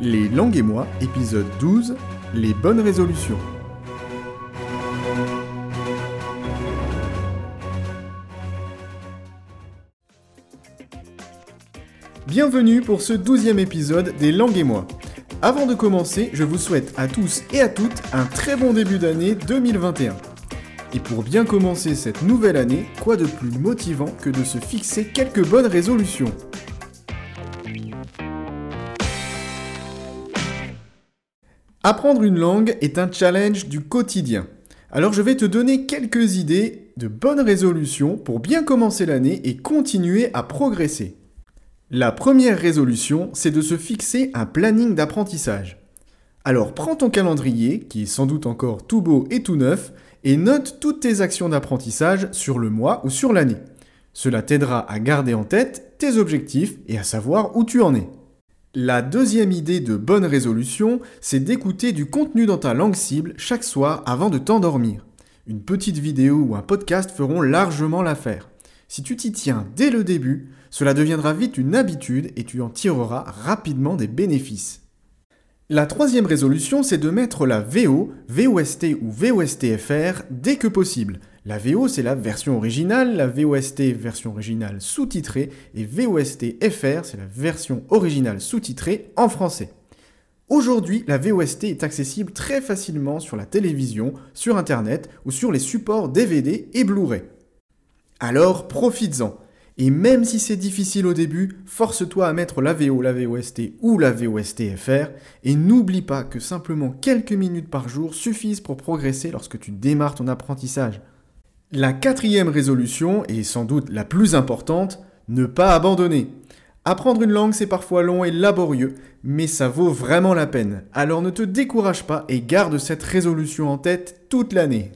Les langues et moi, épisode 12, les bonnes résolutions. Bienvenue pour ce douzième épisode des langues et moi. Avant de commencer, je vous souhaite à tous et à toutes un très bon début d'année 2021. Et pour bien commencer cette nouvelle année, quoi de plus motivant que de se fixer quelques bonnes résolutions? Apprendre une langue est un challenge du quotidien. Alors je vais te donner quelques idées de bonnes résolutions pour bien commencer l'année et continuer à progresser. La première résolution, c'est de se fixer un planning d'apprentissage. Alors prends ton calendrier, qui est sans doute encore tout beau et tout neuf, et note toutes tes actions d'apprentissage sur le mois ou sur l'année. Cela t'aidera à garder en tête tes objectifs et à savoir où tu en es. La deuxième idée de bonne résolution, c'est d'écouter du contenu dans ta langue cible chaque soir avant de t'endormir. Une petite vidéo ou un podcast feront largement l'affaire. Si tu t'y tiens dès le début, cela deviendra vite une habitude et tu en tireras rapidement des bénéfices. La troisième résolution, c'est de mettre la VO, VOST ou VOSTFR dès que possible. La VO, c'est la version originale, la VOST, version originale sous-titrée, et VOST-FR, c'est la version originale sous-titrée en français. Aujourd'hui, la VOST est accessible très facilement sur la télévision, sur Internet ou sur les supports DVD et Blu-ray. Alors, profites-en. Et même si c'est difficile au début, force-toi à mettre la VO, la VOST ou la VOST-FR, et n'oublie pas que simplement quelques minutes par jour suffisent pour progresser lorsque tu démarres ton apprentissage. La quatrième résolution, et sans doute la plus importante, ne pas abandonner. Apprendre une langue, c'est parfois long et laborieux, mais ça vaut vraiment la peine. Alors ne te décourage pas et garde cette résolution en tête toute l'année.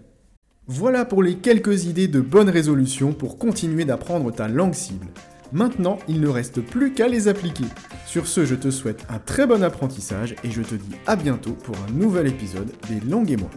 Voilà pour les quelques idées de bonnes résolutions pour continuer d'apprendre ta langue cible. Maintenant, il ne reste plus qu'à les appliquer. Sur ce, je te souhaite un très bon apprentissage et je te dis à bientôt pour un nouvel épisode des langues et moi.